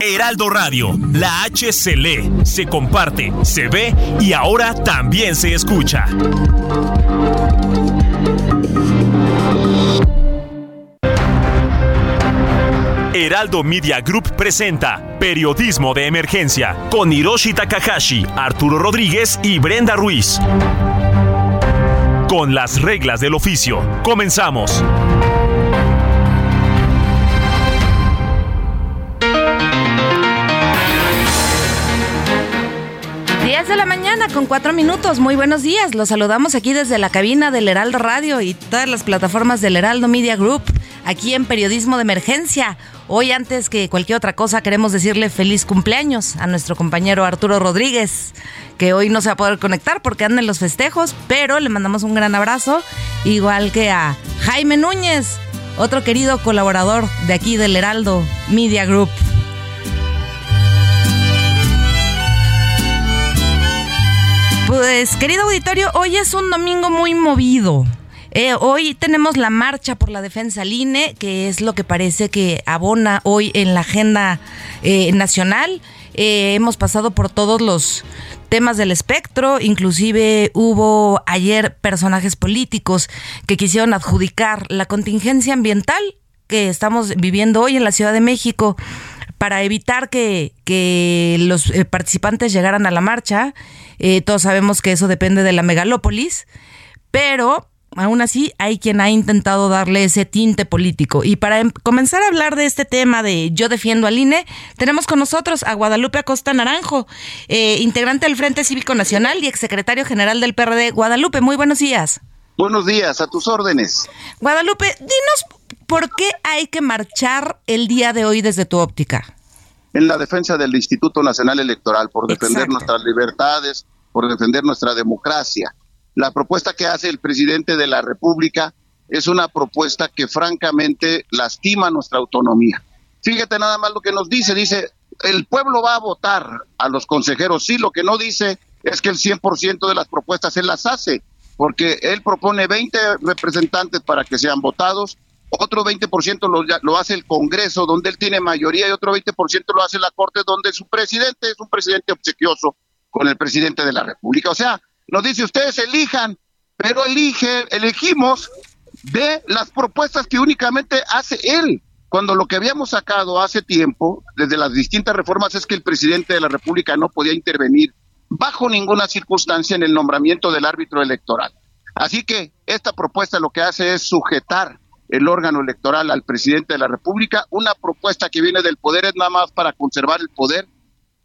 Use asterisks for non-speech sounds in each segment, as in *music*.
Heraldo Radio, la H se lee, se comparte, se ve y ahora también se escucha. Heraldo Media Group presenta Periodismo de Emergencia con Hiroshi Takahashi, Arturo Rodríguez y Brenda Ruiz. Con las reglas del oficio, comenzamos. De la mañana con 4 minutos. Muy buenos días. Los saludamos aquí desde la cabina del Heraldo Radio y todas las plataformas del Heraldo Media Group, aquí en Periodismo de Emergencia. Hoy, antes que cualquier otra cosa, queremos decirle feliz cumpleaños a nuestro compañero Arturo Rodríguez, que hoy no se va a poder conectar porque anda en los festejos, pero le mandamos un gran abrazo, igual que a Jaime Núñez, otro querido colaborador de aquí del Heraldo Media Group. Querido auditorio, hoy es un domingo muy movido. Eh, hoy tenemos la marcha por la defensa al INE, que es lo que parece que abona hoy en la agenda eh, nacional. Eh, hemos pasado por todos los temas del espectro, inclusive hubo ayer personajes políticos que quisieron adjudicar la contingencia ambiental que estamos viviendo hoy en la Ciudad de México para evitar que, que los eh, participantes llegaran a la marcha. Eh, todos sabemos que eso depende de la megalópolis, pero aún así hay quien ha intentado darle ese tinte político. Y para em- comenzar a hablar de este tema de yo defiendo al INE, tenemos con nosotros a Guadalupe Acosta Naranjo, eh, integrante del Frente Cívico Nacional y exsecretario general del PRD. Guadalupe, muy buenos días. Buenos días, a tus órdenes. Guadalupe, dinos por qué hay que marchar el día de hoy desde tu óptica. En la defensa del Instituto Nacional Electoral, por defender Exacto. nuestras libertades, por defender nuestra democracia. La propuesta que hace el presidente de la República es una propuesta que francamente lastima nuestra autonomía. Fíjate nada más lo que nos dice, dice, el pueblo va a votar a los consejeros, sí, lo que no dice es que el 100% de las propuestas él las hace, porque él propone 20 representantes para que sean votados, otro 20% lo, lo hace el Congreso, donde él tiene mayoría, y otro 20% lo hace la Corte, donde su presidente es un presidente obsequioso con el presidente de la República. O sea, nos dice, ustedes elijan, pero elige, elegimos de las propuestas que únicamente hace él. Cuando lo que habíamos sacado hace tiempo, desde las distintas reformas, es que el presidente de la República no podía intervenir bajo ninguna circunstancia en el nombramiento del árbitro electoral. Así que esta propuesta lo que hace es sujetar el órgano electoral al presidente de la República. Una propuesta que viene del poder es nada más para conservar el poder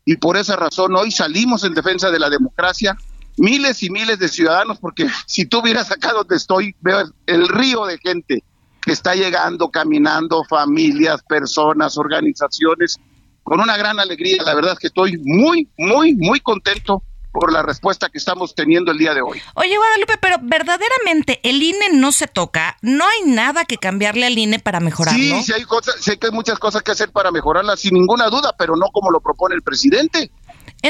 y por esa razón hoy salimos en defensa de la democracia. Miles y miles de ciudadanos, porque *laughs* si tú vieras acá donde estoy, veo el río de gente que está llegando, caminando, familias, personas, organizaciones, con una gran alegría. La verdad que estoy muy, muy, muy contento por la respuesta que estamos teniendo el día de hoy. Oye, Guadalupe, pero verdaderamente el INE no se toca, no hay nada que cambiarle al INE para mejorarlo. Sí, sí hay cosas, sé que hay muchas cosas que hacer para mejorarla, sin ninguna duda, pero no como lo propone el presidente.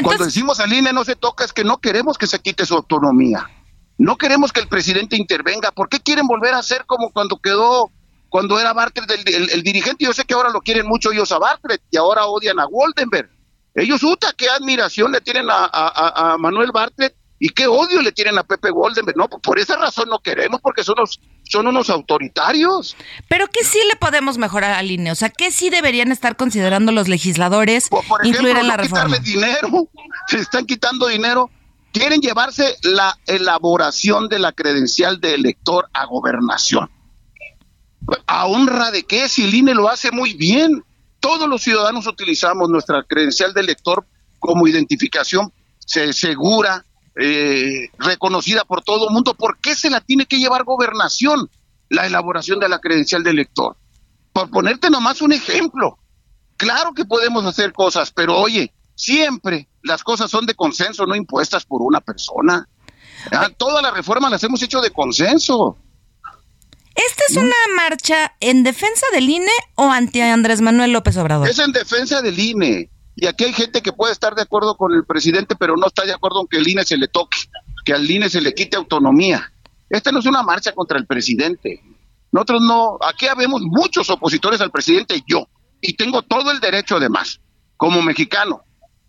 Cuando decimos al INE no se toca es que no queremos que se quite su autonomía. No queremos que el presidente intervenga. ¿Por qué quieren volver a ser como cuando quedó, cuando era Bartlett el, el- el dirigente? Yo sé que ahora lo quieren mucho ellos a Bartlett y ahora odian a Goldenberg. Ellos, uta, qué admiración le tienen a, a- a- Manuel Bartlett y qué odio le tienen a Pepe Goldenberg. No, por esa razón no queremos, porque son unos, son unos autoritarios. pero ¿qué sí le podemos mejorar al INE? O sea, ¿qué sí deberían estar considerando los legisladores Por, incluir en la no reforma? dinero, *laughs* se están quitando dinero. Quieren llevarse la elaboración de la credencial de elector a gobernación. ¿A honra de qué? Si el INE lo hace muy bien. Todos los ciudadanos utilizamos nuestra credencial de elector como identificación se- segura, eh, reconocida por todo el mundo. ¿Por qué se la tiene que llevar gobernación? la elaboración de la credencial de elector. Por ponerte nomás un ejemplo, claro que podemos hacer cosas, pero oye, siempre las cosas son de consenso, no impuestas por una persona. todas las reformas las hemos hecho de consenso. ¿Esta es una marcha en defensa del INE o anti Andrés Manuel López Obrador? Es en defensa del INE. Y aquí hay gente que puede estar de acuerdo con el presidente, pero no está de acuerdo en que el INE se le toque, que al INE se le quite autonomía. Esta no es una marcha contra el presidente. Nosotros no, aquí habemos muchos opositores al presidente, yo, y tengo todo el derecho además, como mexicano,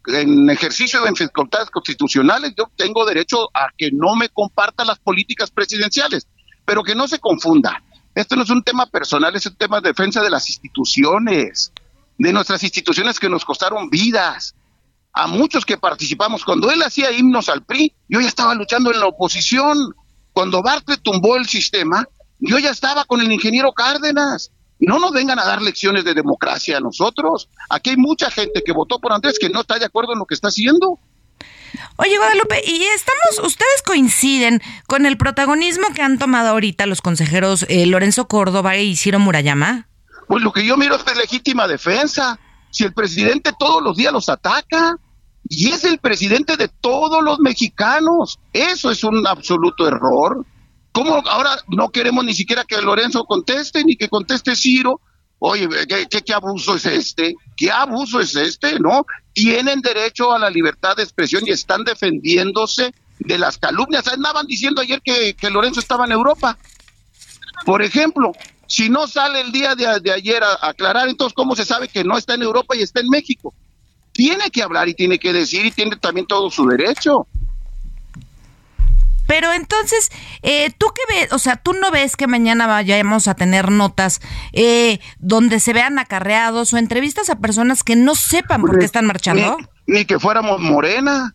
en ejercicio de facultades constitucionales, yo tengo derecho a que no me comparta las políticas presidenciales, pero que no se confunda. Esto no es un tema personal, es un tema de defensa de las instituciones, de nuestras instituciones que nos costaron vidas. A muchos que participamos, cuando él hacía himnos al PRI, yo ya estaba luchando en la oposición. Cuando Bartlett tumbó el sistema, yo ya estaba con el ingeniero Cárdenas. No nos vengan a dar lecciones de democracia a nosotros. Aquí hay mucha gente que votó por Andrés que no está de acuerdo en lo que está haciendo. Oye, Guadalupe, y estamos, ustedes coinciden con el protagonismo que han tomado ahorita los consejeros eh, Lorenzo Córdoba y Ciro Murayama. Pues lo que yo miro es legítima defensa. Si el presidente todos los días los ataca, y es el presidente de todos los mexicanos, eso es un absoluto error. ¿Cómo ahora no queremos ni siquiera que Lorenzo conteste, ni que conteste Ciro? Oye, ¿qué, abuso es este? ¿Qué abuso es este? ¿No? Tienen derecho a la libertad de expresión y están defendiéndose de las calumnias. Andaban diciendo ayer que, Lorenzo estaba en Europa. Por ejemplo, si no sale el día de, ayer a, aclarar, entonces, ¿cómo se sabe que no está en Europa y está en México? Tiene que hablar y tiene que decir y tiene también todo su derecho. Pero entonces, eh, ¿tú qué ves? O sea, ¿tú no ves que mañana vayamos a tener notas eh, donde se vean acarreados o entrevistas a personas que no sepan por qué están marchando? Ni, que fuéramos Morena,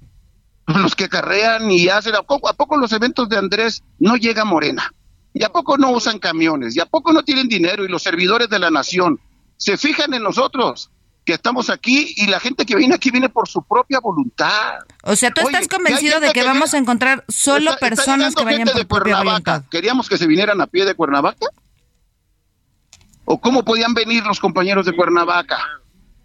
los que acarrean y hacen. ¿a poco, ¿A poco los eventos de Andrés no llega Morena? ¿Y a poco no usan camiones? ¿Y a poco no tienen dinero? Y los servidores de la nación se fijan en nosotros que estamos aquí y la gente que viene aquí viene por su propia voluntad. O sea, tú estás convencido de que, vamos a encontrar solo personas que vayan por propia voluntad. ¿Queríamos que se vinieran a pie de Cuernavaca? ¿O cómo podían venir los compañeros de Cuernavaca?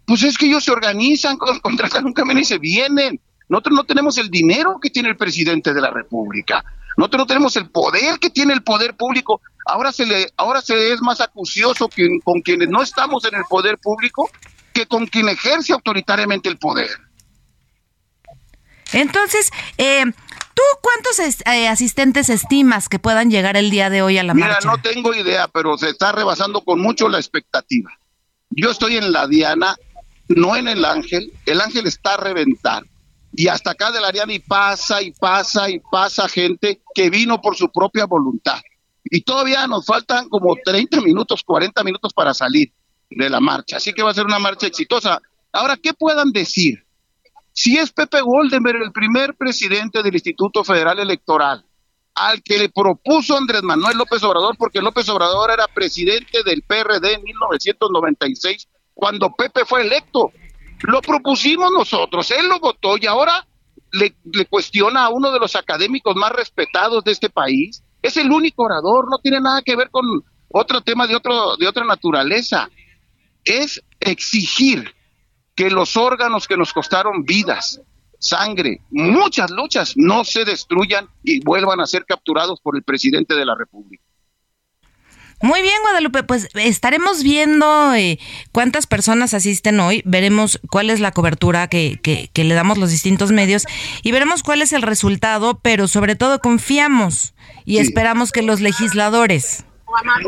Pues es que ellos se organizan, contratan un camión y se vienen. Nosotros no tenemos el dinero que tiene el presidente de la República. Nosotros no tenemos el poder que tiene el poder público. Ahora se le, ahora se es más acucioso que con quienes no estamos en el poder público que con quien ejerce autoritariamente el poder. Entonces, eh, ¿tú cuántos eh, asistentes estimas que puedan llegar el día de hoy a la marcha? Mira, no tengo idea, pero se está rebasando con mucho la expectativa. Yo estoy en la Diana, no en el Ángel. El Ángel está a reventar. Y hasta acá de la Diana y pasa y pasa y pasa gente que vino por su propia voluntad. Y todavía nos faltan como 30 minutos, 40 minutos para salir de la marcha. Así que va a ser una marcha exitosa. Ahora, ¿qué puedan decir? Si es Pepe Goldenberg el primer presidente del Instituto Federal Electoral, al que le propuso Andrés Manuel López Obrador, porque López Obrador era presidente del PRD en 1996, cuando Pepe fue electo. Lo propusimos nosotros, él lo votó y ahora le, le, cuestiona a uno de los académicos más respetados de este país. Es el único orador, no tiene nada que ver con otro tema de, otro, de otra naturaleza es exigir que los órganos que nos costaron vidas, sangre, muchas luchas, no se destruyan y vuelvan a ser capturados por el presidente de la República. Muy bien, Guadalupe, pues estaremos viendo eh, cuántas personas asisten hoy, veremos cuál es la cobertura que, que, le damos los distintos medios y veremos cuál es el resultado, pero sobre todo confiamos y esperamos que los legisladores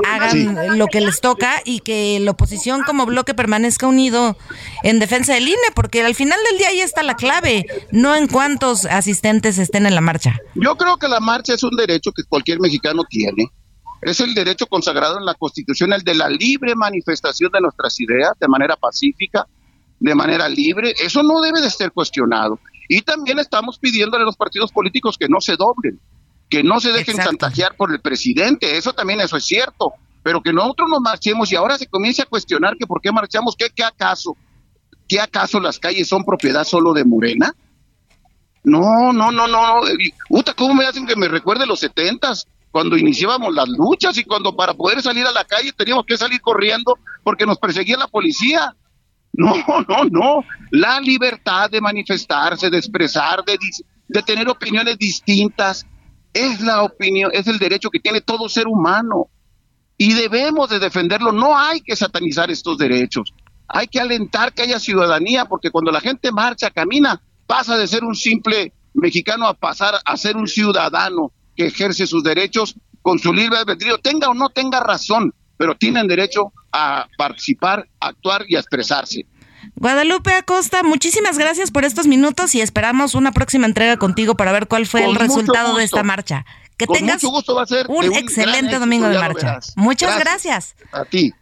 hagan lo que les toca y que la oposición como bloque permanezca unido en defensa del INE, porque al final del día ahí está la clave, no en cuántos asistentes estén en la marcha. Yo creo que la marcha es un derecho que cualquier mexicano tiene. Es el derecho consagrado en la Constitución, el de la libre manifestación de nuestras ideas de manera pacífica, de manera libre. Eso no debe de ser cuestionado. Y también estamos pidiéndole a los partidos políticos que no se doblen que no se dejen chantajear por el presidente, eso también eso es cierto, pero que nosotros nos marchemos y ahora se comience a cuestionar que por qué marchamos, ¿qué, qué acaso? ¿Qué acaso las calles son propiedad solo de Morena? No, no, no, no. Uta, ¿cómo me hacen que me recuerde los setentas? cuando iniciábamos las luchas y cuando para poder salir a la calle teníamos que salir corriendo porque nos perseguía la policía. No, *laughs* no, no. La libertad de manifestarse, de expresar, de, de tener opiniones distintas, es la opinión, es el derecho que tiene todo ser humano. Y debemos de defenderlo. No hay que satanizar estos derechos. Hay que alentar que haya ciudadanía, porque cuando la gente marcha, camina, pasa de ser un simple mexicano a pasar a ser un ciudadano que ejerce sus derechos con su libre albedrío, tenga o no tenga razón, pero tienen derecho a participar, actuar y a expresarse. Guadalupe Acosta, muchísimas gracias por estos minutos y esperamos una próxima entrega contigo para ver cuál fue el resultado de esta marcha. Que tengas un, excelente domingo de marcha. Muchas gracias. A ti.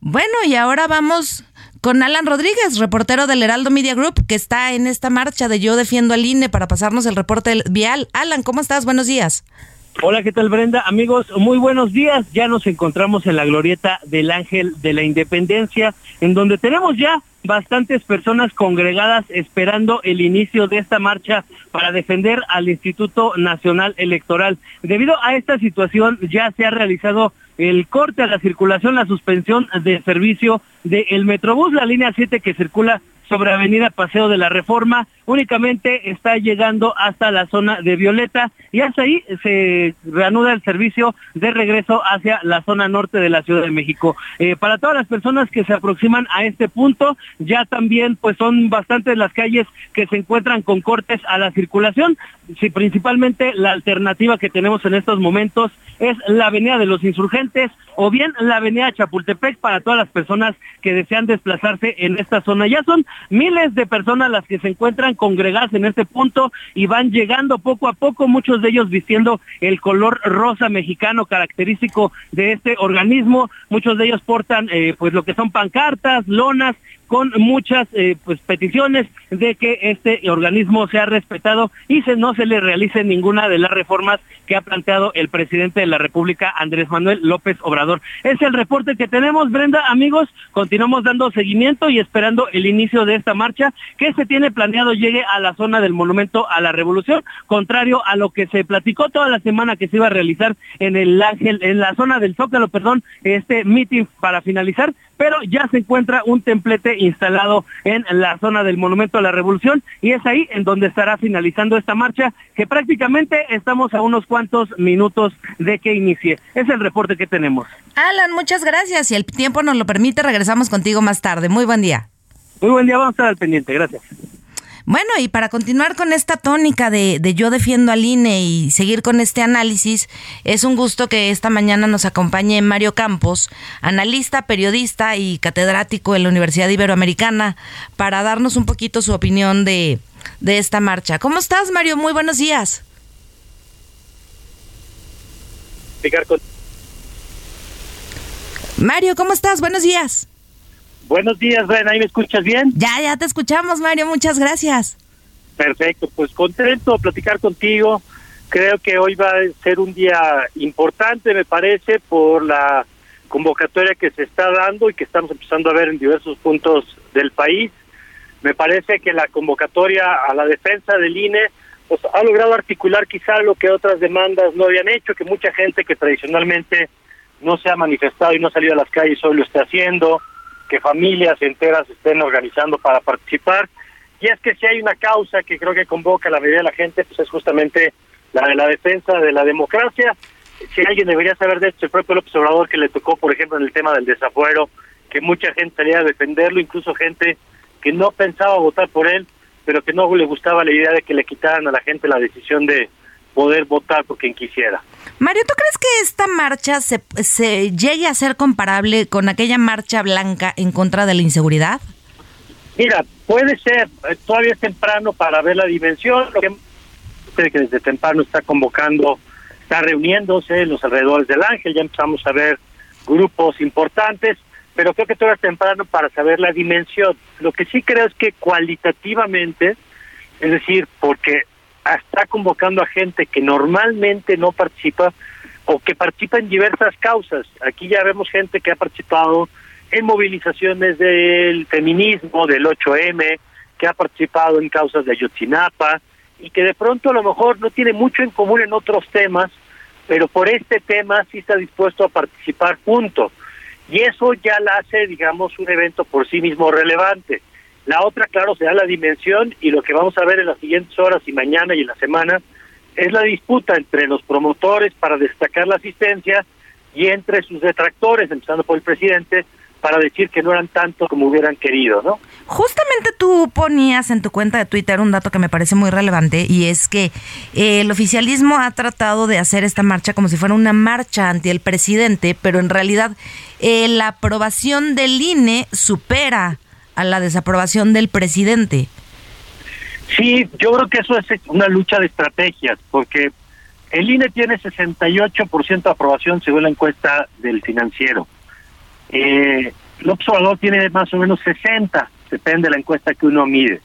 Bueno, y ahora vamos con Alan Rodríguez, reportero del Heraldo Media Group, que está en esta marcha de Yo Defiendo al INE para pasarnos el reporte vial. Alan, ¿cómo estás? Buenos días. Hola, ¿qué tal Brenda? Amigos, muy buenos días. Ya nos encontramos en la glorieta del Ángel de la Independencia, en donde tenemos ya bastantes personas congregadas esperando el inicio de esta marcha para defender al Instituto Nacional Electoral. Debido a esta situación ya se ha realizado el corte a la circulación, la suspensión de servicio del Metrobús, la línea 7 que circula sobre Avenida Paseo de la Reforma, únicamente está llegando hasta la zona de Violeta y hasta ahí se reanuda el servicio de regreso hacia la zona norte de la Ciudad de México. Eh, para todas las personas que se aproximan a este punto, ya también pues son bastantes las calles que se encuentran con cortes a la circulación, si principalmente la alternativa que tenemos en estos momentos es la Avenida de los Insurgentes o bien la Avenida Chapultepec para todas las personas que desean desplazarse en esta zona. Ya son miles de personas las que se encuentran congregadas en este punto y van llegando poco a poco, muchos de ellos vistiendo el color rosa mexicano característico de este organismo, muchos de ellos portan eh, pues lo que son pancartas, lonas con muchas eh, pues, peticiones de que este organismo sea respetado y se, no se le realice ninguna de las reformas que ha planteado el presidente de la República, Andrés Manuel López Obrador. Es el reporte que tenemos, Brenda. Amigos, continuamos dando seguimiento y esperando el inicio de esta marcha que se tiene planeado llegue a la zona del Monumento a la Revolución, contrario a lo que se platicó toda la semana que se iba a realizar en el Ángel, en la zona del Zócalo, perdón, este meeting para finalizar, pero ya se encuentra un templete instalado en la zona del Monumento a la Revolución y es ahí en donde estará finalizando esta marcha que prácticamente estamos a unos cuantos minutos de que inicie. Es el reporte que tenemos. Alan, muchas gracias. Si el tiempo nos lo permite, regresamos contigo más tarde. Muy buen día. Muy buen día, vamos a estar al pendiente. Gracias. Bueno, y para continuar con esta tónica de, yo defiendo al INE y seguir con este análisis, es un gusto que esta mañana nos acompañe Mario Campos, analista, periodista y catedrático en la Universidad Iberoamericana, para darnos un poquito su opinión de, de esta marcha. ¿Cómo estás, Mario? Muy buenos días. Mario, ¿cómo estás? Buenos días. Buenos días, Ren, ¿ahí me escuchas bien? Ya, ya te escuchamos, Mario, muchas gracias. Perfecto, pues contento de platicar contigo. Creo que hoy va a ser un día importante, me parece, por la convocatoria que se está dando y que estamos empezando a ver en diversos puntos del país. Me parece que la convocatoria a la defensa del INE pues, ha logrado articular quizá lo que otras demandas no habían hecho, que mucha gente que tradicionalmente no se ha manifestado y no ha salido a las calles hoy lo está haciendo que familias enteras estén organizando para participar. Y es que si hay una causa que creo que convoca a la mayoría de la gente, pues es justamente la de la defensa de la democracia. Si alguien debería saber de esto, el propio López que le tocó, por ejemplo, en el tema del desafuero, que mucha gente salía a defenderlo, incluso gente que no pensaba votar por él, pero que no le gustaba la idea de que le quitaran a la gente la decisión de poder votar por quien quisiera. Mario, ¿tú crees que esta marcha se, se llegue a ser comparable con aquella marcha blanca en contra de la inseguridad? Mira, puede ser, eh, todavía es temprano para ver la dimensión, lo que que desde temprano está convocando, está reuniéndose en los alrededores del Ángel, ya empezamos a ver grupos importantes, pero creo que todavía es temprano para saber la dimensión. Lo que sí creo es que cualitativamente, es decir, porque está convocando a gente que normalmente no participa o que participa en diversas causas. Aquí ya vemos gente que ha participado en movilizaciones del feminismo, del 8M, que ha participado en causas de Ayotzinapa y que de pronto a lo mejor no tiene mucho en común en otros temas, pero por este tema sí está dispuesto a participar, punto. Y eso ya la hace, digamos, un evento por sí mismo relevante. La otra, claro, será la dimensión y lo que vamos a ver en las siguientes horas y mañana y en la semana es la disputa entre los promotores para destacar la asistencia y entre sus detractores, empezando por el presidente, para decir que no eran tanto como hubieran querido, ¿no? Justamente tú ponías en tu cuenta de Twitter un dato que me parece muy relevante y es que eh, el oficialismo ha tratado de hacer esta marcha como si fuera una marcha ante el presidente, pero en realidad eh, la aprobación del INE supera a la desaprobación del presidente. Sí, yo creo que eso es una lucha de estrategias, porque el INE tiene 68% de aprobación según la encuesta del financiero. Eh, López Obrador tiene más o menos 60, depende de la encuesta que uno mide.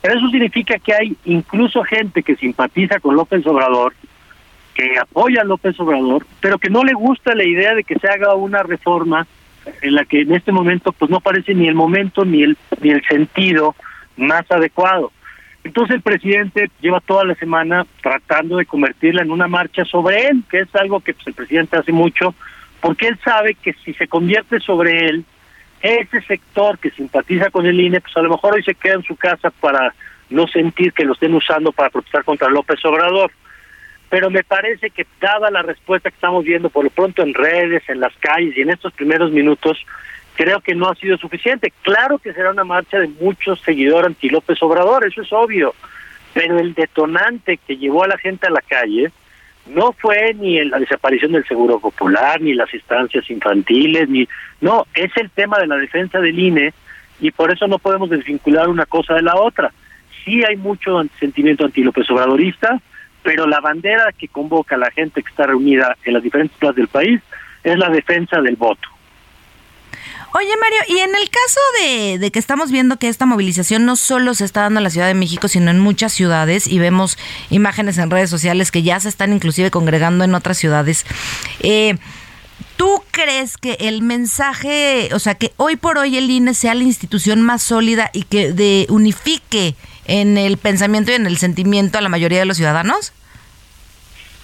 Pero eso significa que hay incluso gente que simpatiza con López Obrador, que apoya a López Obrador, pero que no le gusta la idea de que se haga una reforma en la que en este momento pues no parece ni el momento ni el ni el sentido más adecuado. Entonces el presidente lleva toda la semana tratando de convertirla en una marcha sobre él, que es algo que pues, el presidente hace mucho, porque él sabe que si se convierte sobre él, ese sector que simpatiza con el INE, pues a lo mejor hoy se queda en su casa para no sentir que lo estén usando para protestar contra López Obrador. Pero me parece que dada la respuesta que estamos viendo por lo pronto en redes, en las calles y en estos primeros minutos, creo que no ha sido suficiente. Claro que será una marcha de muchos seguidores anti López Obrador, eso es obvio, pero el detonante que llevó a la gente a la calle no fue ni la desaparición del seguro popular, ni las instancias infantiles, ni no, es el tema de la defensa del INE y por eso no podemos desvincular una cosa de la otra. Sí hay mucho sentimiento anti López Obradorista, pero la bandera que convoca a la gente que está reunida en las diferentes plazas del país es la defensa del voto. Oye, Mario, y en el caso de, de, que estamos viendo que esta movilización no solo se está dando en la Ciudad de México, sino en muchas ciudades, y vemos imágenes en redes sociales que ya se están inclusive congregando en otras ciudades, eh, ¿tú crees que el mensaje, o sea, que hoy por hoy el INE sea la institución más sólida y que unifique en el pensamiento y en el sentimiento a la mayoría de los ciudadanos?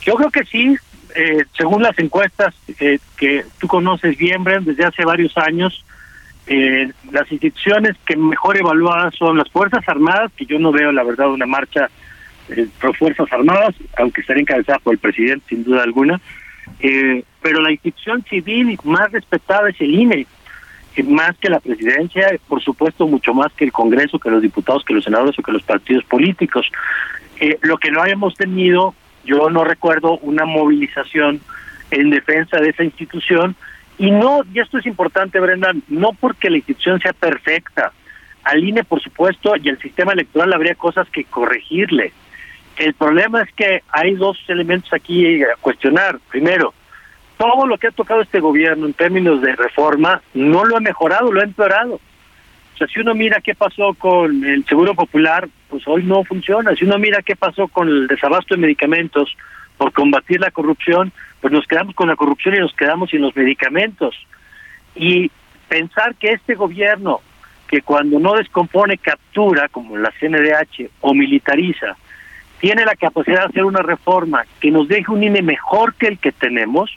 Yo creo que sí, eh, según las encuestas eh, que tú conoces bien, Bren, desde hace varios años, eh, las instituciones que mejor evaluadas son las Fuerzas Armadas, que yo no veo, la verdad, una marcha por Fuerzas Armadas, aunque estará encabezada por el presidente, sin duda alguna, pero la institución civil más respetada es el INE, más que la presidencia, por supuesto, mucho más que el Congreso, que los diputados, que los senadores o que los partidos políticos. lo que no hayamos tenido yo no recuerdo una movilización en defensa de esa institución y no, y esto es importante, Brenda, no porque la institución sea perfecta. Al INE, por supuesto, y al sistema electoral habría cosas que corregirle. El problema es que hay dos elementos aquí a cuestionar. Primero, todo lo que ha tocado este gobierno en términos de reforma no lo ha mejorado, lo ha empeorado. O sea, si uno mira qué pasó con el Seguro Popular, pues hoy no funciona. Si uno mira qué pasó con el desabasto de medicamentos por combatir la corrupción, pues nos quedamos con la corrupción y nos quedamos sin los medicamentos. Y pensar que este gobierno, que cuando no descompone captura, como la CNDH, o militariza, tiene la capacidad de hacer una reforma que nos deje un INE mejor que el que tenemos,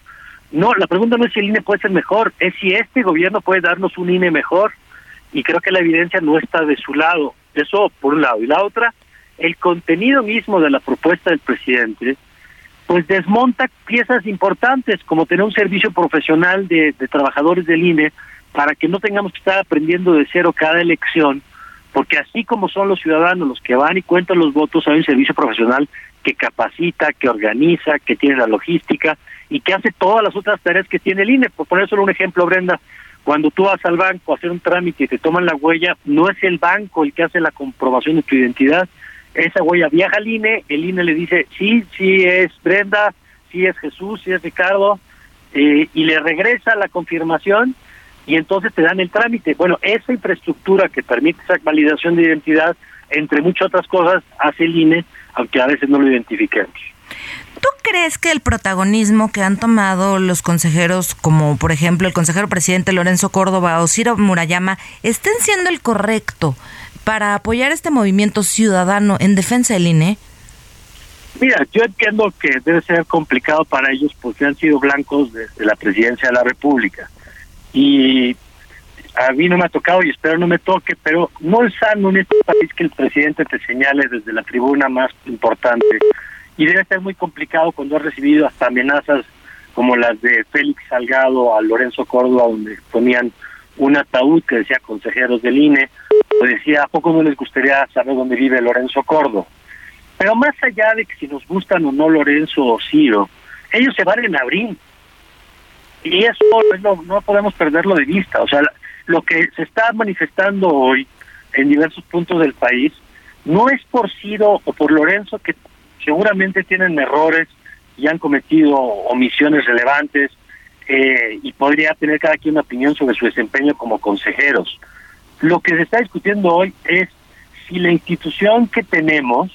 no, la pregunta no es si el INE puede ser mejor, es si este gobierno puede darnos un INE mejor y creo que la evidencia no está de su lado. Eso por un lado. Y la otra, el contenido mismo de la propuesta del presidente, pues desmonta piezas importantes, como tener un servicio profesional de, trabajadores del INE, para que no tengamos que estar aprendiendo de cero cada elección, porque así como son los ciudadanos los que van y cuentan los votos, hay un servicio profesional que capacita, que organiza, que tiene la logística y que hace todas las otras tareas que tiene el INE. Por poner solo un ejemplo, Brenda, cuando tú vas al banco a hacer un trámite y te toman la huella, no es el banco el que hace la comprobación de tu identidad. Esa huella viaja al INE, el INE le dice, sí, sí es Brenda, sí es Jesús, sí es Ricardo, eh, y le regresa la confirmación y entonces te dan el trámite. Bueno, esa infraestructura que permite esa validación de identidad, entre muchas otras cosas, hace el INE, aunque a veces no lo identifiquemos. ¿Tú crees que el protagonismo que han tomado los consejeros, como por ejemplo el consejero presidente Lorenzo Córdoba o Ciro Murayama, estén siendo el correcto para apoyar este movimiento ciudadano en defensa del INE? Mira, yo entiendo que debe ser complicado para ellos porque han sido blancos desde la presidencia de la República. Y a mí no me ha tocado y espero no me toque, pero no es sano en este país que el presidente te señale desde la tribuna más importante. Y debe ser muy complicado cuando ha recibido hasta amenazas como las de Félix Salgado a Lorenzo Córdoba, donde ponían un ataúd que decía consejeros del INE, o decía, ¿a poco no les gustaría saber dónde vive Lorenzo Córdoba? Pero más allá de que si nos gustan o no Lorenzo o Ciro, ellos se van en abril. Y eso no, no podemos perderlo de vista. O sea, lo que se está manifestando hoy en diversos puntos del país no es por Ciro o por Lorenzo, que seguramente tienen errores y han cometido omisiones relevantes eh, y podría tener cada quien una opinión sobre su desempeño como consejeros. Lo que se está discutiendo hoy es si la institución que tenemos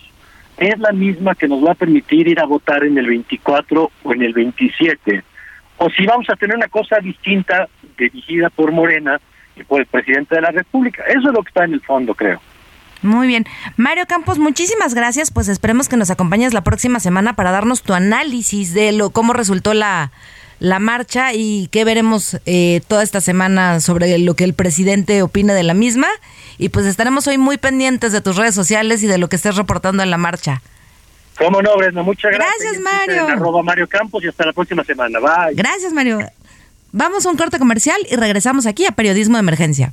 es la misma que nos va a permitir ir a votar en el 24 o en el 27, o si vamos a tener una cosa distinta dirigida por Morena y por el presidente de la República. Eso es lo que está en el fondo, creo. Muy bien. Mario Campos, muchísimas gracias. Pues esperemos que nos acompañes la próxima semana para darnos tu análisis de lo cómo resultó la, la marcha y qué veremos eh, toda esta semana sobre lo que el presidente opina de la misma. Y pues estaremos hoy muy pendientes de tus redes sociales y de lo que estés reportando en la marcha. Cómo no, Brenda, muchas gracias. Gracias, Mario. Arroba Mario Campos y hasta la próxima semana. Bye. Gracias, Mario. Vamos a un corte comercial y regresamos aquí a Periodismo de Emergencia.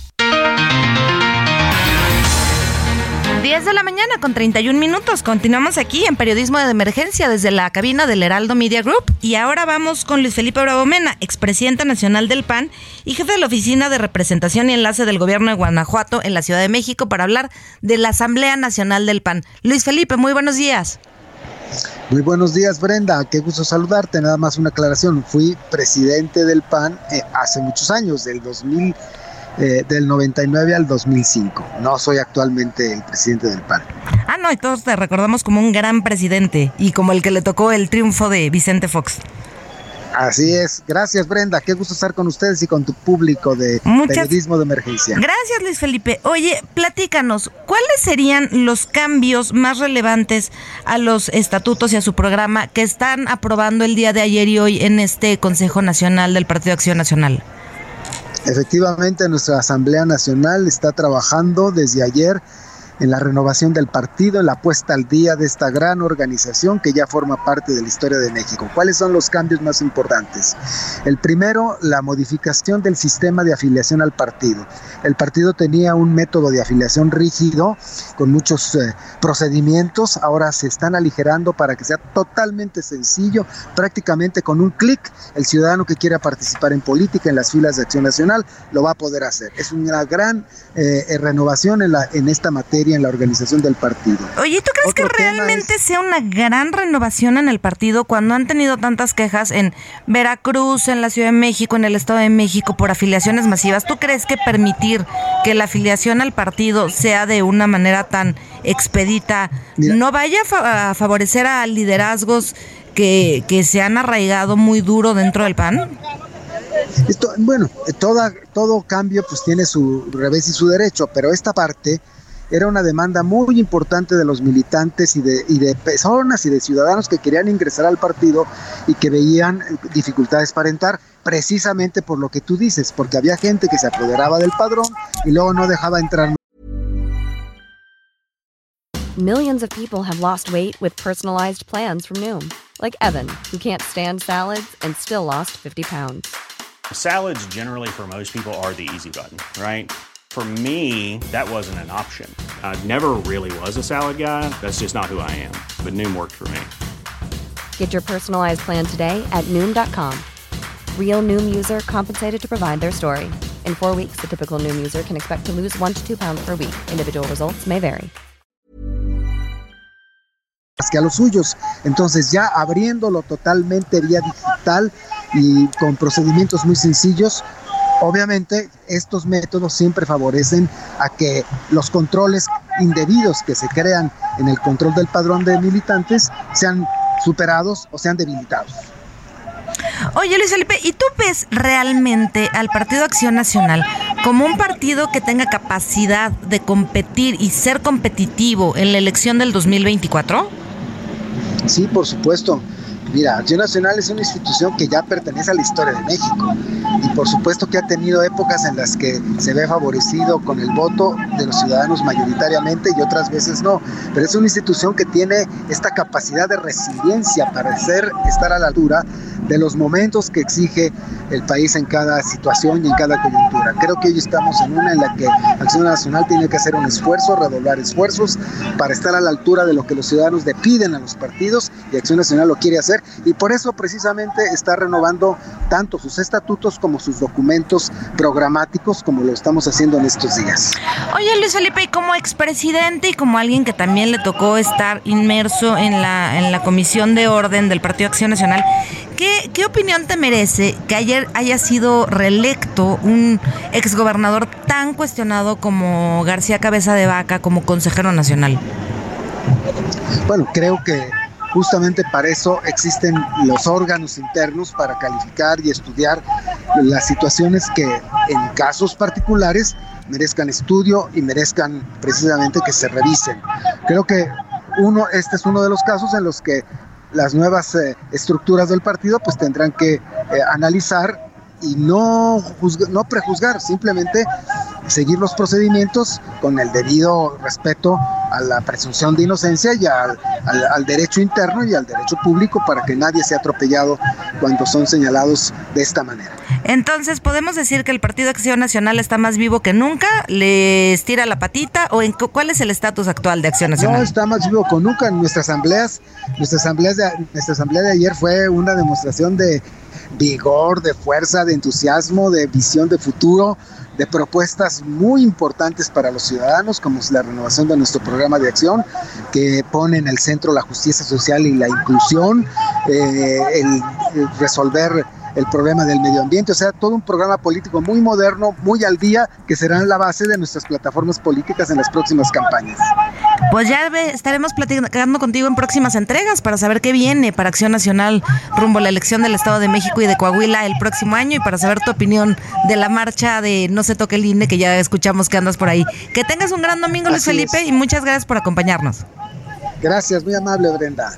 10 de la mañana con 31 minutos. Continuamos aquí en Periodismo de Emergencia desde la cabina del Heraldo Media Group. Y ahora vamos con Luis Felipe Bravo Mena, expresidente nacional del PAN y jefe de la Oficina de Representación y Enlace del Gobierno de Guanajuato en la Ciudad de México para hablar de la Asamblea Nacional del PAN. Luis Felipe, muy buenos días. Muy buenos días, Brenda. Qué gusto saludarte. Nada más una aclaración. Fui presidente del PAN eh, hace muchos años, del 2000 eh, del 99 al 2005. No soy actualmente el presidente del PAN. Ah, no, y todos te recordamos como un gran presidente y como el que le tocó el triunfo de Vicente Fox. Así es. Gracias, Brenda. Qué gusto estar con ustedes y con tu público de periodismo de emergencia. Gracias, Luis Felipe. Oye, platícanos, ¿cuáles serían los cambios más relevantes a los estatutos y a su programa que están aprobando el día de ayer y hoy en este Consejo Nacional del Partido de Acción Nacional? Efectivamente, nuestra Asamblea Nacional está trabajando desde ayer en la renovación del partido, en la puesta al día de esta gran organización que ya forma parte de la historia de México. ¿Cuáles son los cambios más importantes? El primero, la modificación del sistema de afiliación al partido. El partido tenía un método de afiliación rígido, con muchos eh, procedimientos, ahora se están aligerando para que sea totalmente sencillo, prácticamente con un clic, el ciudadano que quiera participar en política en las filas de Acción Nacional lo va a poder hacer. Es una gran eh, renovación en, la, en esta materia en la organización del partido. Oye, ¿tú crees que realmente sea una gran renovación en el partido cuando han tenido tantas quejas en Veracruz, en la Ciudad de México, en el Estado de México por afiliaciones masivas? ¿Tú crees que permitir que la afiliación al partido sea de una manera tan expedita no vaya a favorecer a liderazgos que, que se han arraigado muy duro dentro del PAN? Esto, bueno, toda, todo cambio pues tiene su revés y su derecho, pero esta parte era una demanda muy importante de los militantes y de, y de personas y de ciudadanos que querían ingresar al partido y que veían dificultades para entrar, precisamente por lo que tú dices, porque había gente que se apoderaba del padrón y luego no dejaba entrar. Millions of people have lost weight with personalized plans from Noom, like Evan, who can't stand salads and still lost 50 pounds. Salads generally for most people are the easy button, right? For me, that wasn't an option. I never really was a salad guy. That's just not who I am. But Noom worked for me. Get your personalized plan today at Noom.com. Real Noom user compensated to provide their story. In four weeks, the typical Noom user can expect to lose one to two pounds per week. Individual results may vary. que a los suyos. Entonces ya abriéndolo totalmente vía digital y con procedimientos muy sencillos, Obviamente, estos métodos siempre favorecen a que los controles indebidos que se crean en el control del padrón de militantes sean superados o sean debilitados. Oye Luis Felipe, ¿y tú ves realmente al Partido Acción Nacional como un partido que tenga capacidad de competir y ser competitivo en la elección del 2024? Sí, por supuesto. Mira, Acción Nacional es una institución que ya pertenece a la historia de México y por supuesto que ha tenido épocas en las que se ve favorecido con el voto de los ciudadanos mayoritariamente y otras veces no, pero es una institución que tiene esta capacidad de resiliencia para ser, estar a la altura de los momentos que exige el país en cada situación y en cada coyuntura. Creo que hoy estamos en una en la que Acción Nacional tiene que hacer un esfuerzo, redoblar esfuerzos para estar a la altura de lo que los ciudadanos le piden a los partidos y Acción Nacional lo quiere hacer y por eso precisamente está renovando tanto sus estatutos como sus documentos programáticos como lo estamos haciendo en estos días. Oye Luis Felipe, y como expresidente y como alguien que también le tocó estar inmerso en la, en la Comisión de Orden del Partido Acción Nacional, ¿qué, ¿qué opinión te merece que ayer haya sido reelecto un exgobernador tan cuestionado como García Cabeza de Vaca como consejero nacional? Bueno, creo que Justamente para eso existen los órganos internos para calificar y estudiar las situaciones que en casos particulares merezcan estudio y merezcan precisamente que se revisen. Creo que uno, este es uno de los casos en los que las nuevas eh, estructuras del partido pues tendrán que eh, analizar y no, no prejuzgar, simplemente seguir los procedimientos con el debido respeto a la presunción de inocencia y al, al, derecho interno y al derecho público para que nadie sea atropellado cuando son señalados de esta manera. Entonces, ¿podemos decir que el Partido Acción Nacional está más vivo que nunca? ¿Le estira la patita? ¿O en cuál es el estatus actual de Acción Nacional? No, está más vivo que nunca. En nuestras asambleas, nuestra asamblea de, nuestra asamblea de ayer fue una demostración de vigor, de fuerza, de entusiasmo, de visión de futuro de propuestas muy importantes para los ciudadanos, como es la renovación de nuestro programa de acción, que pone en el centro la justicia social y la inclusión, eh, el resolver el problema del medio ambiente, o sea, todo un programa político muy moderno, muy al día, que será la base de nuestras plataformas políticas en las próximas campañas. Pues ya estaremos platicando contigo en próximas entregas para saber qué viene para Acción Nacional rumbo a la elección del Estado de México y de Coahuila el próximo año y para saber tu opinión de la marcha de No se toque el INE que ya escuchamos que andas por ahí. Que tengas un gran domingo, Luis Felipe, y muchas gracias por acompañarnos. Gracias, muy amable, Brenda.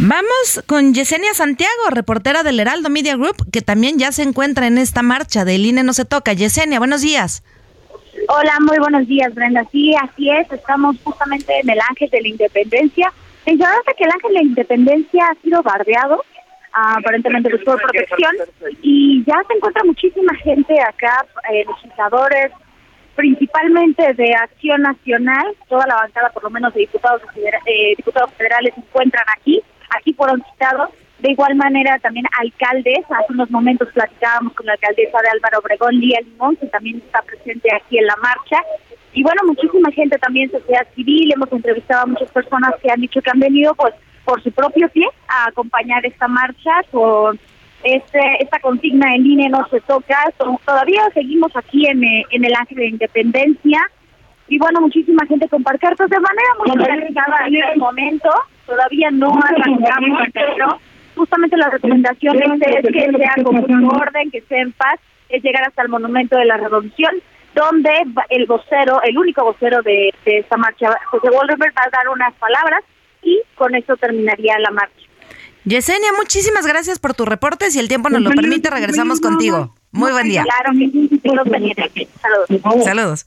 Vamos con Yesenia Santiago, reportera del Heraldo Media Group, que también ya se encuentra en esta marcha del INE No Se Toca. Yesenia, buenos días. Hola, muy buenos días, Brenda. Sí, así es, estamos justamente en el Ángel de la Independencia. Mencionaste que el Ángel de la Independencia ha sido bardeado, aparentemente por protección, y ya se encuentra muchísima gente acá, eh, legisladores, principalmente de Acción Nacional, toda la bancada por lo menos de diputados, eh, diputados federales se encuentran aquí aquí fueron citados. De igual manera, también alcaldes, hace unos momentos platicábamos con la alcaldesa de Álvaro Obregón, Lía Limón, que también está presente aquí en la marcha. Y bueno, muchísima gente también, sociedad civil, hemos entrevistado a muchas personas que han dicho que han venido pues por su propio pie a acompañar esta marcha con este, esta consigna en línea no se toca. Todavía seguimos aquí en, eh, en el Ángel de Independencia y bueno, muchísima gente con parcartas de manera muy organizada en este momento. Todavía no arrancamos, pero justamente la recomendación es que sea con orden, que sea en paz, es llegar hasta el Monumento de la Revolución, donde el vocero, el único vocero de, esta marcha, José Wolverberg, va a dar unas palabras y con eso terminaría la marcha. Yesenia, muchísimas gracias por tu reporte. Si el tiempo nos lo permite, regresamos contigo. Muy buen día. Claro, Saludos. Saludos.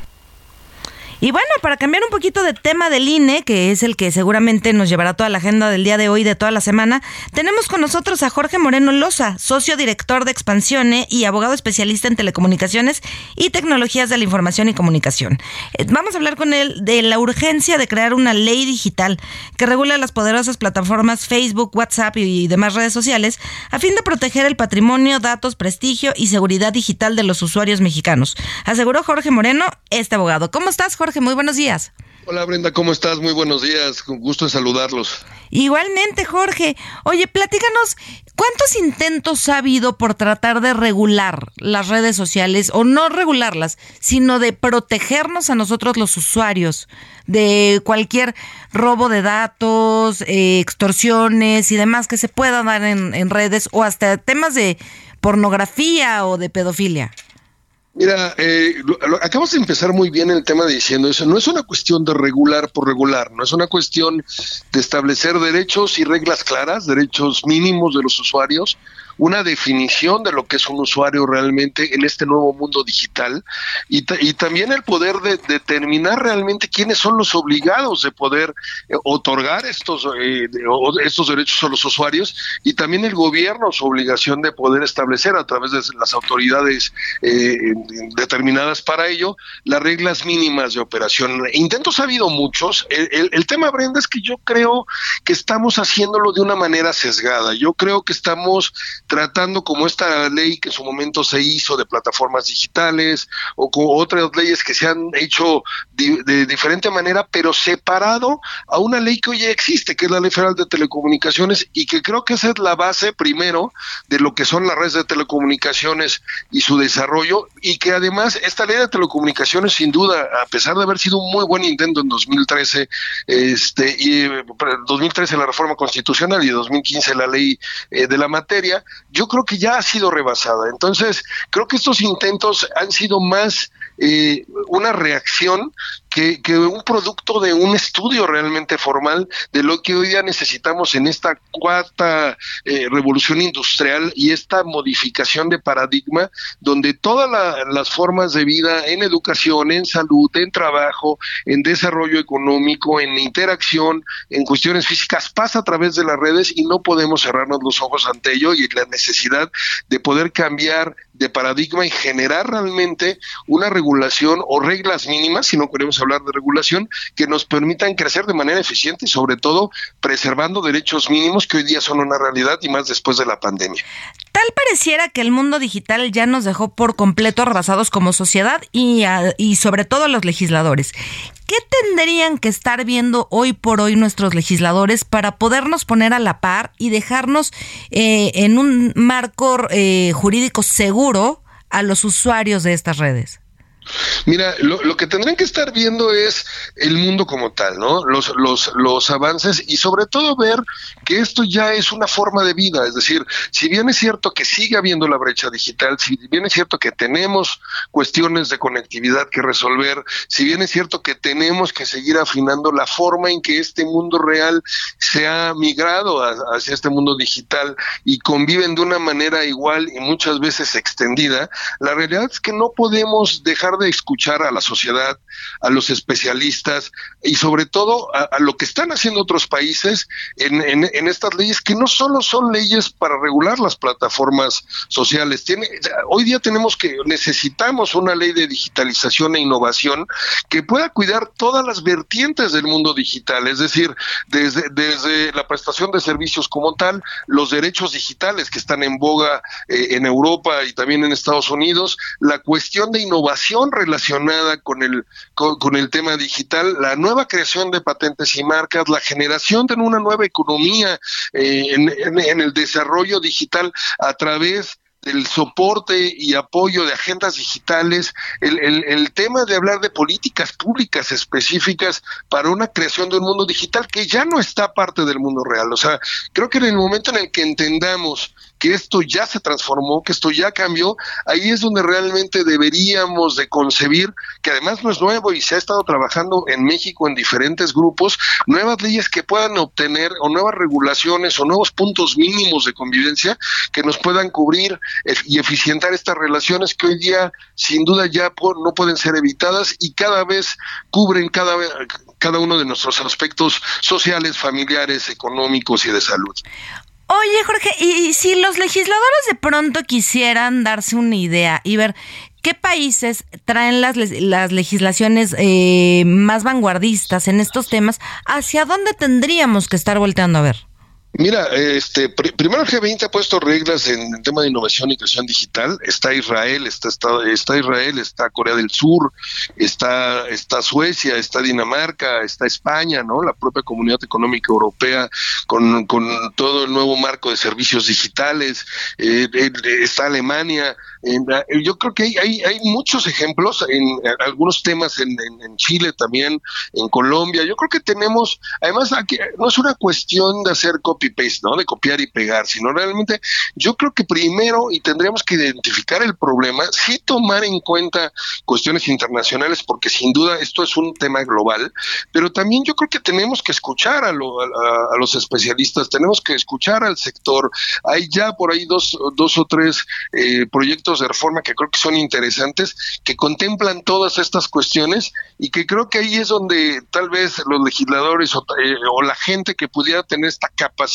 Y bueno, para cambiar un poquito de tema del INE, que es el que seguramente nos llevará toda la agenda del día de hoy, de toda la semana, tenemos con nosotros a Jorge Moreno Loza, socio director de Expansione y abogado especialista en telecomunicaciones y tecnologías de la información y comunicación. Eh, vamos a hablar con él de la urgencia de crear una ley digital que regule las poderosas plataformas Facebook, WhatsApp y demás redes sociales a fin de proteger el patrimonio, datos, prestigio y seguridad digital de los usuarios mexicanos. Aseguró Jorge Moreno, este abogado. ¿Cómo estás, Jorge? Muy buenos días. Hola Brenda, ¿cómo estás? Muy buenos días, con gusto de saludarlos. Igualmente, Jorge. Oye, platícanos, ¿cuántos intentos ha habido por tratar de regular las redes sociales, o no regularlas, sino de protegernos a nosotros los usuarios de cualquier robo de datos, eh, extorsiones y demás que se pueda dar en redes, o hasta temas de pornografía o de pedofilia? Mira, eh, acabas de empezar muy bien el tema diciendo eso. No es una cuestión de regular por regular, no es una cuestión de establecer derechos y reglas claras, derechos mínimos de los usuarios, una definición de lo que es un usuario realmente en este nuevo mundo digital y, también el poder de, determinar realmente quiénes son los obligados de poder eh, otorgar estos, eh, estos derechos a los usuarios y también el gobierno su obligación de poder establecer a través de las autoridades eh, determinadas para ello las reglas mínimas de operación. Intentos ha habido muchos. El, el tema, Brenda, es que yo creo que estamos haciéndolo de una manera sesgada. Yo creo que estamos tratando como esta ley que en su momento se hizo de plataformas digitales o con otras leyes que se han hecho de, diferente manera, pero separado a una ley que hoy ya existe, que es la Ley Federal de Telecomunicaciones y que creo que esa es la base primero de lo que son las redes de telecomunicaciones y su desarrollo y que además esta ley de telecomunicaciones sin duda, a pesar de haber sido un muy buen intento en 2013, este y 2013 la reforma constitucional y 2015 la ley eh, de la materia, yo creo que ya ha sido rebasada. Entonces, creo que estos intentos han sido más eh, una reacción que, un producto de un estudio realmente formal de lo que hoy día necesitamos en esta cuarta eh, revolución industrial y esta modificación de paradigma donde todas las formas de vida en educación, en salud, en trabajo, en desarrollo económico, en interacción, en cuestiones físicas, pasa a través de las redes y no podemos cerrarnos los ojos ante ello y la necesidad de poder cambiar de paradigma y generar realmente una regulación o reglas mínimas, si no queremos hablar de regulación, que nos permitan crecer de manera eficiente y sobre todo preservando derechos mínimos que hoy día son una realidad y más después de la pandemia. Tal pareciera que el mundo digital ya nos dejó por completo rebasados como sociedad y, y sobre todo los legisladores. ¿qué tendrían que estar viendo hoy por hoy nuestros legisladores para podernos poner a la par y dejarnos eh, en un marco eh, jurídico seguro a los usuarios de estas redes? Mira, lo, que tendrán que estar viendo es el mundo como tal, ¿no? Los, los, avances y sobre todo ver que esto ya es una forma de vida. Es decir, si bien es cierto que sigue habiendo la brecha digital, si bien es cierto que tenemos cuestiones de conectividad que resolver, si bien es cierto que tenemos que seguir afinando la forma en que este mundo real se ha migrado hacia este mundo digital y conviven de una manera igual y muchas veces extendida, la realidad es que no podemos dejar de escuchar a la sociedad, a los especialistas y sobre todo a, lo que están haciendo otros países en, estas leyes que no solo son leyes para regular las plataformas sociales. Tiene, hoy día tenemos que necesitamos una ley de digitalización e innovación que pueda cuidar todas las vertientes del mundo digital, es decir, desde, desde la prestación de servicios como tal, los derechos digitales que están en boga eh, en Europa y también en Estados Unidos, la cuestión de innovación relacionada con el, con, el tema digital, la nueva creación de patentes y marcas, la generación de una nueva economía eh, en, el desarrollo digital a través del soporte y apoyo de agendas digitales, el, el, tema de hablar de políticas públicas específicas para una creación de un mundo digital que ya no está parte del mundo real. O sea, creo que en el momento en el que entendamos que esto ya se transformó, que esto ya cambió, ahí es donde realmente deberíamos de concebir, que además no es nuevo y se ha estado trabajando en México en diferentes grupos, nuevas leyes que puedan obtener o nuevas regulaciones o nuevos puntos mínimos de convivencia que nos puedan cubrir y eficientar estas relaciones que hoy día sin duda ya no pueden ser evitadas y cada vez cubren cada, cada uno de nuestros aspectos sociales, familiares, económicos y de salud. Oye, Jorge, y si los legisladores de pronto quisieran darse una idea y ver qué países traen las, las legislaciones eh, más vanguardistas en estos temas, ¿hacia dónde tendríamos que estar volteando a ver? Mira, este, primero el G20 ha puesto reglas en el tema de innovación y creación digital. Está Israel, está, está, Israel, está Corea del Sur, está, está Suecia, está Dinamarca, está España, ¿no? La propia Comunidad Económica Europea con, con todo el nuevo marco de servicios digitales. Eh, eh, está Alemania. yo creo que hay, hay, hay, muchos ejemplos en, algunos temas en, en, Chile también, en Colombia. Yo creo que tenemos, además, aquí, no es una cuestión de hacer copy-paste, ¿no? De copiar y pegar, sino realmente yo creo que primero, y tendríamos que identificar el problema, sí tomar en cuenta cuestiones internacionales, porque sin duda esto es un tema global, pero también yo creo que tenemos que escuchar a, los especialistas, tenemos que escuchar al sector. Hay ya por ahí dos, dos o tres eh, proyectos de reforma que creo que son interesantes, que contemplan todas estas cuestiones y que creo que ahí es donde tal vez los legisladores o, eh, o la gente que pudiera tener esta capacidad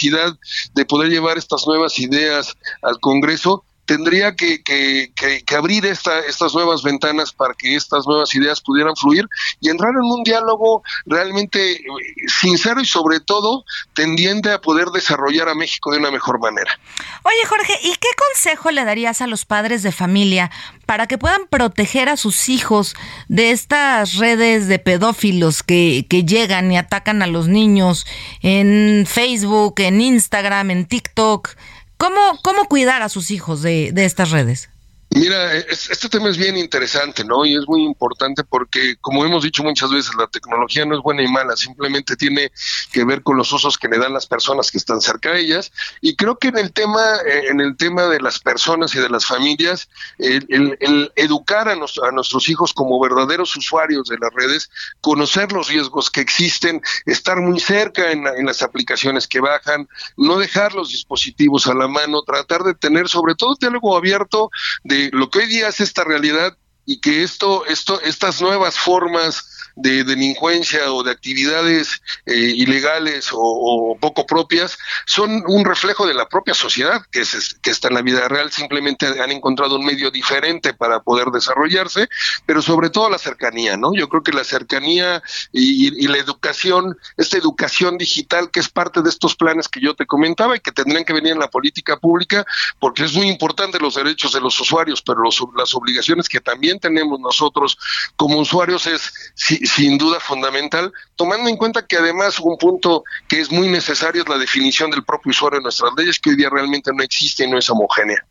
de poder llevar estas nuevas ideas al Congreso, tendría que, que, abrir esta, estas nuevas ventanas para que estas nuevas ideas pudieran fluir y entrar en un diálogo realmente eh, sincero y sobre todo tendiente a poder desarrollar a México de una mejor manera. Oye Jorge, ¿y qué consejo le darías a los padres de familia para que puedan proteger a sus hijos de estas redes de pedófilos que, que llegan y atacan a los niños en Facebook, en Instagram, en TikTok? ¿Cómo, cómo cuidar a sus hijos de, de estas redes? Mira, este tema es bien interesante, ¿no? Y es muy importante porque, como hemos dicho muchas veces, la tecnología no es buena y mala, simplemente tiene que ver con los usos que le dan las personas que están cerca de ellas. Y creo que en el tema, eh, en el tema de las personas y de las familias, el, educar a, nuestros hijos como verdaderos usuarios de las redes, conocer los riesgos que existen, estar muy cerca en, en las aplicaciones que bajan, no dejar los dispositivos a la mano, tratar de tener sobre todo diálogo abierto de lo que hoy día es esta realidad y que esto, esto, estas nuevas formas de delincuencia o de actividades eh, ilegales o, poco propias son un reflejo de la propia sociedad que, es, que está en la vida real, simplemente han encontrado un medio diferente para poder desarrollarse, pero sobre todo la cercanía, ¿no? Yo creo que la cercanía y, la educación, esta educación digital que es parte de estos planes que yo te comentaba y que tendrían que venir en la política pública, porque es muy importante los derechos de los usuarios, pero las obligaciones que también tenemos nosotros como usuarios es si, sin duda fundamental, tomando en cuenta que además un punto que es muy necesario es la definición del propio usuario de nuestras leyes, que hoy día realmente no existe y no es homogénea.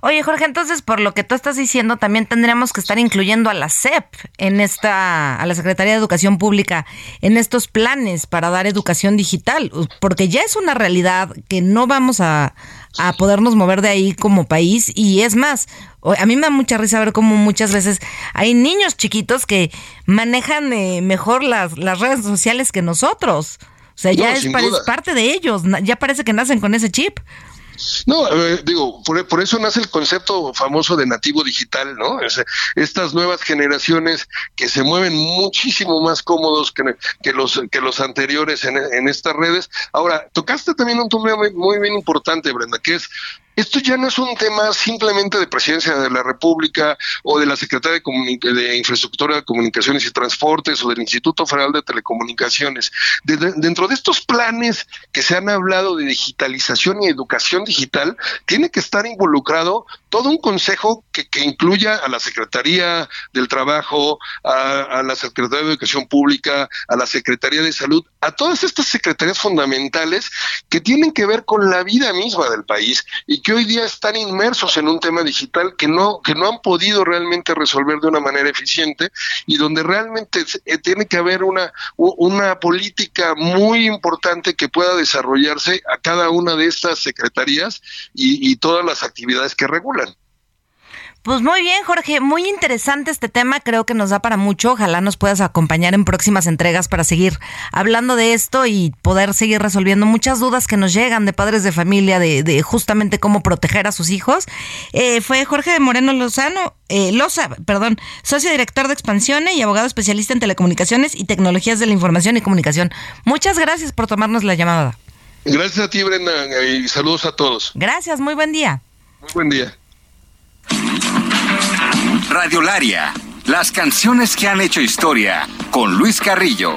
Oye, Jorge, entonces por lo que tú estás diciendo, también tendríamos que estar incluyendo a la SEP en esta, a la Secretaría de Educación Pública, en estos planes para dar educación digital, porque ya es una realidad que no vamos a, a podernos mover de ahí como país y es más, a mí me da mucha risa ver cómo muchas veces hay niños chiquitos que manejan eh, mejor las, las redes sociales que nosotros. O sea, ya es, es parte de ellos, ya parece que nacen con ese chip. No, digo, por, eso nace el concepto famoso de nativo digital, ¿no? estas nuevas generaciones que se mueven muchísimo más cómodos que, los, que los anteriores en, en, estas redes. Ahora, tocaste también un tema muy, muy bien importante, Brenda, que es esto ya no es un tema simplemente de presidencia de la República o de la Secretaría de, Infraestructura de Comunicaciones y Transportes o del Instituto Federal de Telecomunicaciones. dentro de estos planes que se han hablado de digitalización y educación digital, tiene que estar involucrado todo un consejo que, incluya a la Secretaría del Trabajo, a, la Secretaría de Educación Pública, a la Secretaría de Salud, a todas estas secretarías fundamentales que tienen que ver con la vida misma del país y que hoy día están inmersos en un tema digital que no, que no han podido realmente resolver de una manera eficiente y donde realmente eh, tiene que haber una, una política muy importante que pueda desarrollarse a cada una de estas secretarías y, y todas las actividades que regulan. Pues muy bien, Jorge, muy interesante este tema, creo que nos da para mucho. Ojalá nos puedas acompañar en próximas entregas para seguir hablando de esto y poder seguir resolviendo muchas dudas que nos llegan de padres de familia de, justamente cómo proteger a sus hijos. Eh, fue Jorge Moreno Lozano, eh, Loza, perdón, socio director de Expansione y abogado especialista en telecomunicaciones y tecnologías de la información y comunicación. Muchas gracias por tomarnos la llamada. Gracias a ti, Brenda, y saludos a todos. Gracias, muy buen día. Muy buen día. Radiolaria, las canciones que han hecho historia, con Luis Carrillo.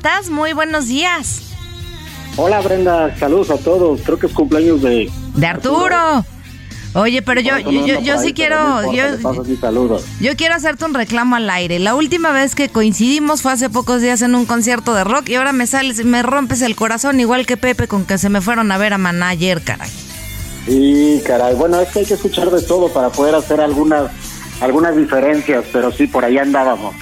Estás? Muy buenos días. Hola Brenda, saludos a todos. Creo que es cumpleaños de... De Arturo. Oye, pero yo, yo, yo, sí quiero, yo, yo quiero hacerte un reclamo al aire. La última vez que coincidimos fue hace pocos días en un concierto de rock y ahora me sales me rompes el corazón igual que Pepe con que se me fueron a ver a Maná ayer, caray. Sí, caray. Bueno, es que hay que escuchar de todo para poder hacer algunas algunas diferencias, pero sí, por ahí andábamos.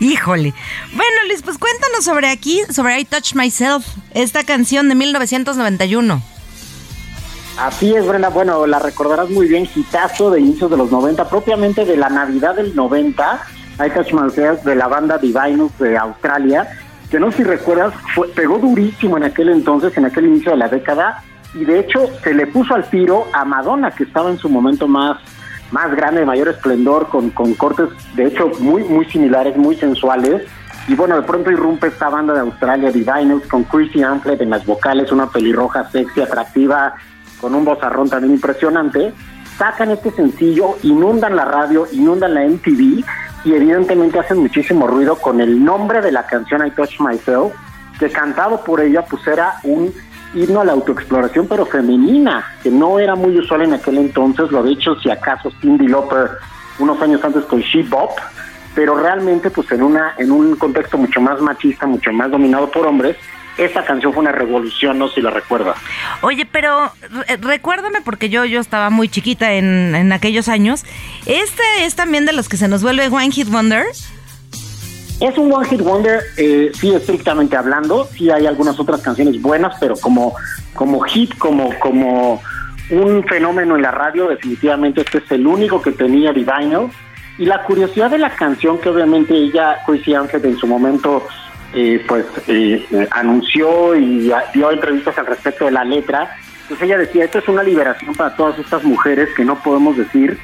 Híjole. Bueno, Luis, pues cuéntanos sobre aquí, sobre I Touch Myself, esta canción de 1991. Así es, Brenda. Bueno, la recordarás muy bien, hitazo de inicios de los 90, propiamente de la Navidad del 90. I Touch Myself de la banda Divinus de Australia, que no sé si recuerdas, fue, pegó durísimo en aquel entonces, en aquel inicio de la década, y de hecho se le puso al tiro a Madonna, que estaba en su momento más más grande, de mayor esplendor, con, con cortes de hecho muy, muy similares, muy sensuales. Y bueno, de pronto irrumpe esta banda de Australia, Divinals, con Chrissy Amplet en las vocales, una pelirroja sexy, atractiva, con un vozarrón también impresionante. Sacan este sencillo, inundan la radio, inundan la MTV y evidentemente hacen muchísimo ruido con el nombre de la canción I Touch Myself, que cantado por ella pues era un himno a la autoexploración, pero femenina, que no era muy usual en aquel entonces, lo de hecho, si acaso Cindy Lauper unos años antes con She Bop, pero realmente pues en una en un contexto mucho más machista, mucho más dominado por hombres, esa canción fue una revolución, no si la recuerda. Oye, pero recuérdame porque yo yo estaba muy chiquita en, en aquellos años. ¿Este es también de los que se nos vuelve One Hit Wonder? Es un One Hit Wonder, eh, sí, estrictamente hablando. Sí hay algunas otras canciones buenas, pero como, como hit, como, como un fenómeno en la radio, definitivamente este es el único que tenía Divino. Y la curiosidad de la canción, que obviamente ella, Chrissy Anset, en su momento, eh, pues eh, anunció y dio entrevistas al respecto de la letra, pues ella decía, esto es una liberación para todas estas mujeres que no podemos decir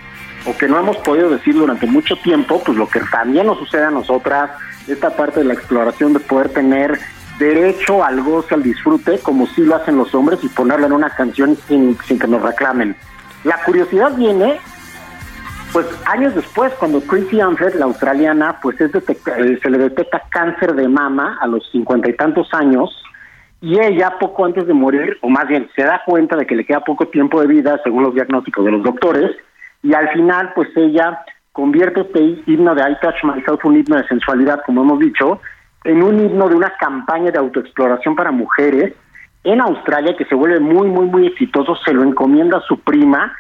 o que no hemos podido decir durante mucho tiempo, pues lo que también nos sucede a nosotras, esta parte de la exploración de poder tener derecho al goce, al disfrute, como sí lo hacen los hombres, y ponerlo en una canción sin, que nos reclamen. La curiosidad viene, pues años después, cuando Chrissy Anfred, la australiana, pues es eh, se le detecta cáncer de mama a los cincuenta y tantos años, y ella poco antes de morir, o más bien se da cuenta de que le queda poco tiempo de vida, según los diagnósticos de los doctores, y al final pues ella convierte este himno de I Touch Myself, un himno de sensualidad, como hemos dicho, en un himno de una campaña de autoexploración para mujeres en Australia que se vuelve muy, muy, muy exitoso, se lo encomienda a su prima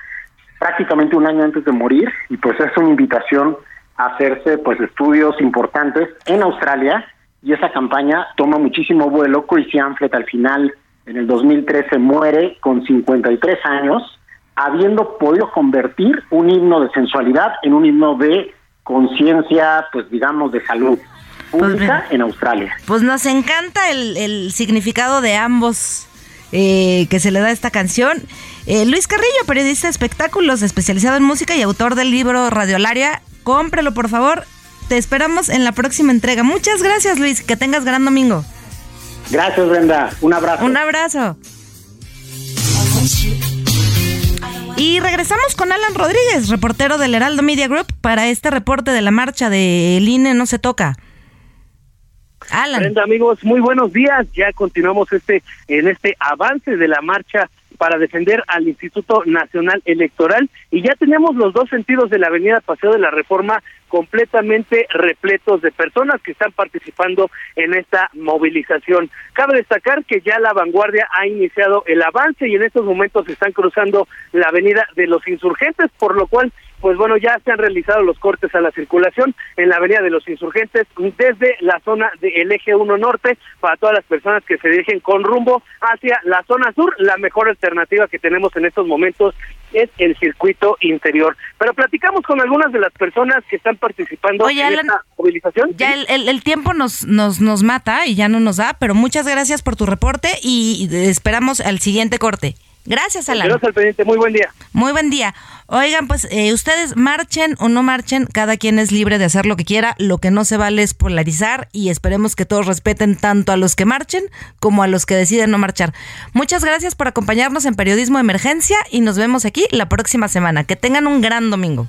prácticamente un año antes de morir y pues es una invitación a hacerse pues estudios importantes en Australia. Y esa campaña toma muchísimo vuelo. Chrissy Amphlett al final en el 2013 muere con 53 años habiendo podido convertir un himno de sensualidad en un himno de conciencia, pues digamos, de salud pública Pues, en Australia. Pues nos encanta el, el significado de ambos eh, que se le da a esta canción. Eh, Luis Carrillo, periodista de espectáculos, especializado en música y autor del libro Radiolaria. Cómprelo, por favor. Te esperamos en la próxima entrega. Muchas gracias, Luis. Que tengas gran domingo. Gracias, Brenda. Un abrazo. Un abrazo. Y regresamos con Alan Rodríguez, reportero del Heraldo Media Group, para este reporte de la marcha de El INE No Se Toca. Alan. Amigos, muy buenos días. Ya continuamos este en este avance de la marcha para defender al Instituto Nacional Electoral y ya tenemos los dos sentidos de la Avenida Paseo de la Reforma completamente repletos de personas que están participando en esta movilización. Cabe destacar que ya la vanguardia ha iniciado el avance y en estos momentos están cruzando la Avenida de los Insurgentes, por lo cual pues bueno, ya se han realizado los cortes a la circulación en la Avenida de los Insurgentes desde la zona del eje 1 norte para todas las personas que se dejen con rumbo hacia la zona sur. La mejor alternativa que tenemos en estos momentos es el circuito interior. Pero platicamos con algunas de las personas que están participando Oye, en Alan, esta movilización. Ya el, el- el tiempo nos, nos, nos mata y ya no nos da, pero muchas gracias por tu reporte y esperamos al siguiente corte. Gracias, Alan. Quedaos al pendiente. Muy buen día. Muy buen día. Oigan, pues eh, ustedes marchen o no marchen, cada quien es libre de hacer lo que quiera. Lo que no se vale es polarizar y esperemos que todos respeten tanto a los que marchen como a los que deciden no marchar. Muchas gracias por acompañarnos en Periodismo Emergencia y nos vemos aquí la próxima semana. Que tengan un gran domingo.